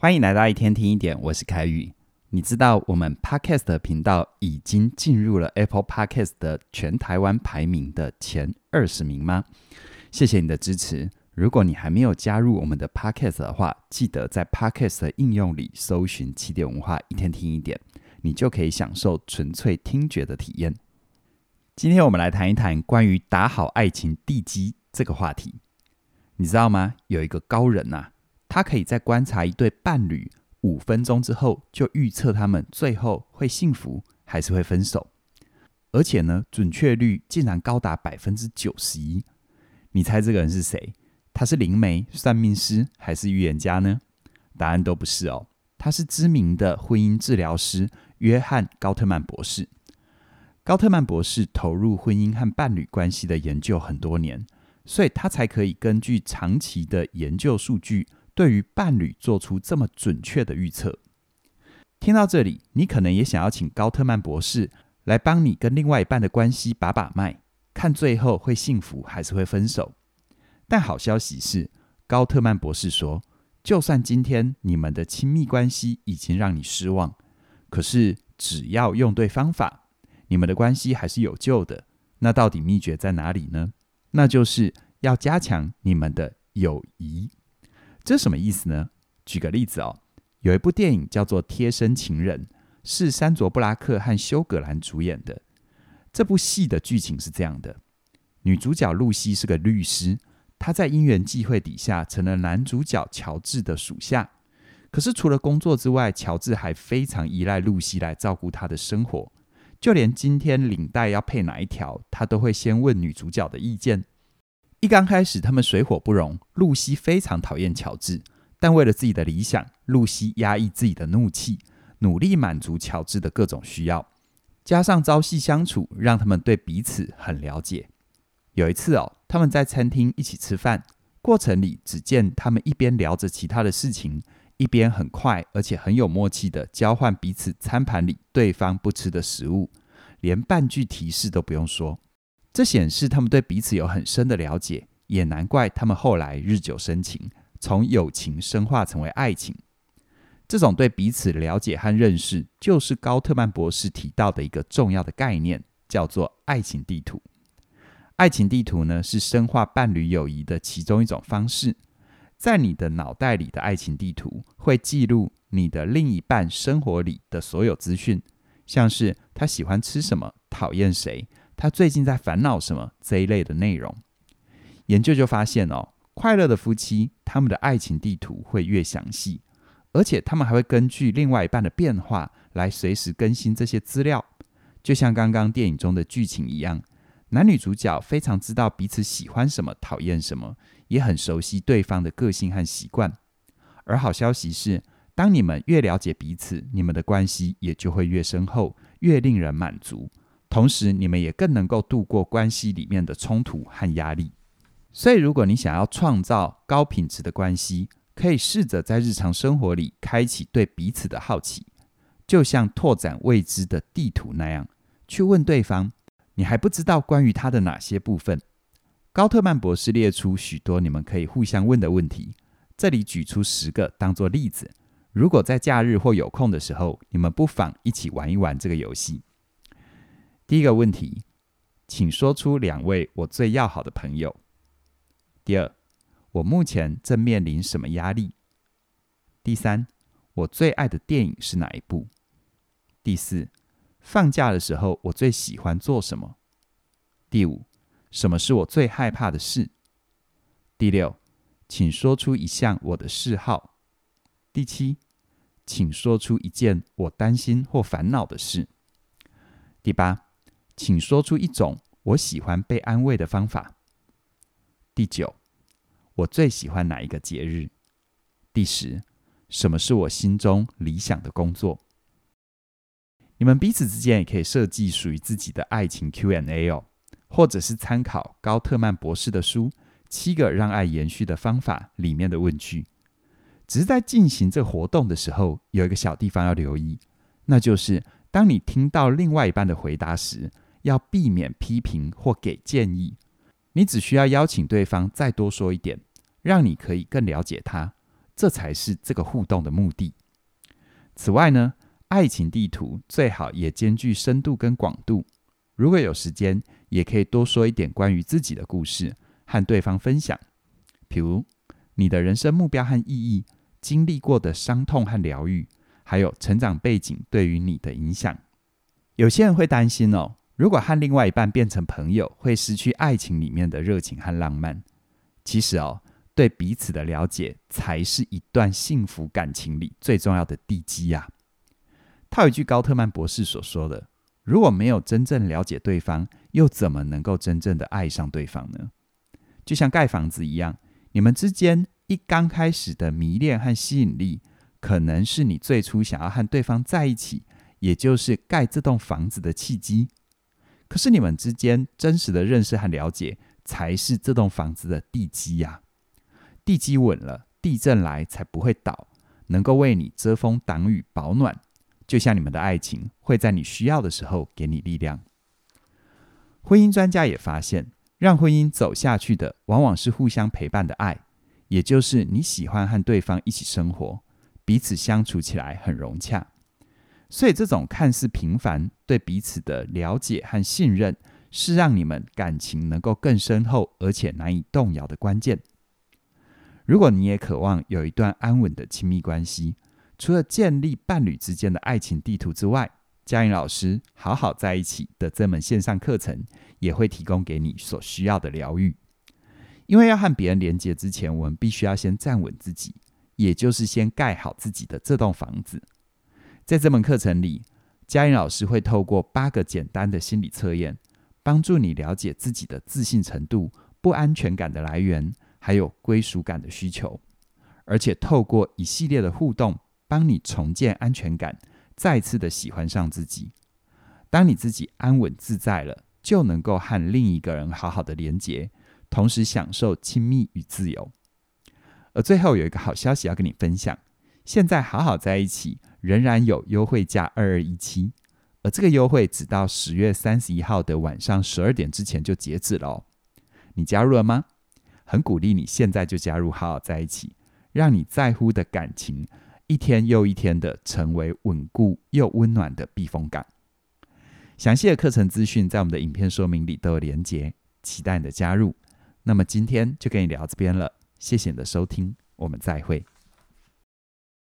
欢迎来到一天听一点，我是凯宇。你知道我们 Podcast 的频道已经进入了 Apple Podcast 的全台湾排名的前二十名吗？谢谢你的支持。如果你还没有加入我们的 Podcast 的话，记得在 Podcast 的应用里搜寻“起点文化一天听一点”，你就可以享受纯粹听觉的体验。今天我们来谈一谈关于打好爱情地基这个话题。你知道吗？有一个高人呐、啊。他可以在观察一对伴侣五分钟之后，就预测他们最后会幸福还是会分手，而且呢，准确率竟然高达百分之九十一。你猜这个人是谁？他是灵媒、算命师还是预言家呢？答案都不是哦，他是知名的婚姻治疗师约翰·高特曼博士。高特曼博士投入婚姻和伴侣关系的研究很多年，所以他才可以根据长期的研究数据。对于伴侣做出这么准确的预测，听到这里，你可能也想要请高特曼博士来帮你跟另外一半的关系把把脉，看最后会幸福还是会分手。但好消息是，高特曼博士说，就算今天你们的亲密关系已经让你失望，可是只要用对方法，你们的关系还是有救的。那到底秘诀在哪里呢？那就是要加强你们的友谊。这什么意思呢？举个例子哦，有一部电影叫做《贴身情人》，是山卓布拉克和休格兰主演的。这部戏的剧情是这样的：女主角露西是个律师，她在因缘际会底下成了男主角乔治的属下。可是除了工作之外，乔治还非常依赖露西来照顾他的生活，就连今天领带要配哪一条，他都会先问女主角的意见。一刚开始，他们水火不容。露西非常讨厌乔治，但为了自己的理想，露西压抑自己的怒气，努力满足乔治的各种需要。加上朝夕相处，让他们对彼此很了解。有一次哦，他们在餐厅一起吃饭，过程里只见他们一边聊着其他的事情，一边很快而且很有默契地交换彼此餐盘里对方不吃的食物，连半句提示都不用说。这显示他们对彼此有很深的了解，也难怪他们后来日久生情，从友情深化成为爱情。这种对彼此了解和认识，就是高特曼博士提到的一个重要的概念，叫做爱情地图。爱情地图呢，是深化伴侣友谊的其中一种方式。在你的脑袋里的爱情地图，会记录你的另一半生活里的所有资讯，像是他喜欢吃什么，讨厌谁。他最近在烦恼什么这一类的内容，研究就发现哦，快乐的夫妻他们的爱情地图会越详细，而且他们还会根据另外一半的变化来随时更新这些资料，就像刚刚电影中的剧情一样，男女主角非常知道彼此喜欢什么、讨厌什么，也很熟悉对方的个性和习惯。而好消息是，当你们越了解彼此，你们的关系也就会越深厚，越令人满足。同时，你们也更能够度过关系里面的冲突和压力。所以，如果你想要创造高品质的关系，可以试着在日常生活里开启对彼此的好奇，就像拓展未知的地图那样，去问对方：你还不知道关于他的哪些部分？高特曼博士列出许多你们可以互相问的问题，这里举出十个当做例子。如果在假日或有空的时候，你们不妨一起玩一玩这个游戏。第一个问题，请说出两位我最要好的朋友。第二，我目前正面临什么压力？第三，我最爱的电影是哪一部？第四，放假的时候我最喜欢做什么？第五，什么是我最害怕的事？第六，请说出一项我的嗜好。第七，请说出一件我担心或烦恼的事。第八。请说出一种我喜欢被安慰的方法。第九，我最喜欢哪一个节日？第十，什么是我心中理想的工作？你们彼此之间也可以设计属于自己的爱情 Q&A 哦，或者是参考高特曼博士的书《七个让爱延续的方法》里面的问句。只是在进行这活动的时候，有一个小地方要留意，那就是当你听到另外一半的回答时，要避免批评或给建议，你只需要邀请对方再多说一点，让你可以更了解他，这才是这个互动的目的。此外呢，爱情地图最好也兼具深度跟广度。如果有时间，也可以多说一点关于自己的故事，和对方分享。譬如你的人生目标和意义，经历过的伤痛和疗愈，还有成长背景对于你的影响。有些人会担心哦，如果和另外一半变成朋友，会失去爱情里面的热情和浪漫。其实哦，对彼此的了解，才是一段幸福感情里最重要的地基呀。套一句高特曼博士所说的：“如果没有真正了解对方，又怎么能够真正的爱上对方呢？”就像盖房子一样，你们之间一刚开始的迷恋和吸引力，可能是你最初想要和对方在一起，也就是盖这栋房子的契机。可是你们之间真实的认识和了解，才是这栋房子的地基呀。地基稳了，地震来才不会倒，能够为你遮风挡雨、保暖。就像你们的爱情会在你需要的时候给你力量。婚姻专家也发现，让婚姻走下去的往往是互相陪伴的爱，也就是你喜欢和对方一起生活，彼此相处起来很融洽。所以，这种看似平凡、对彼此的了解和信任，是让你们感情能够更深厚而且难以动摇的关键。如果你也渴望有一段安稳的亲密关系，除了建立伴侣之间的爱情地图之外，嘉玲老师好好在一起的这门线上课程也会提供给你所需要的疗愈。因为要和别人连接之前，我们必须要先站稳自己，也就是先盖好自己的这栋房子。在这门课程里，嘉玲老师会透过八个简单的心理测验，帮助你了解自己的自信程度、不安全感的来源，还有归属感的需求，而且透过一系列的互动。帮你重建安全感，再次的喜欢上自己。当你自己安稳自在了，就能够和另一个人好好的连结，同时享受亲密与自由。而最后有一个好消息要跟你分享：现在好好在一起仍然有优惠价二二一七，而这个优惠只到十月三十一号的晚上十二点之前就截止了哦。你加入了吗？很鼓励你现在就加入好好在一起，让你在乎的感情。一天又一天的成为稳固又温暖的避风港。详细的课程资讯在我们的影片说明里都有连结，期待你的加入。那么今天就跟你聊这边了，谢谢你的收听，我们再会。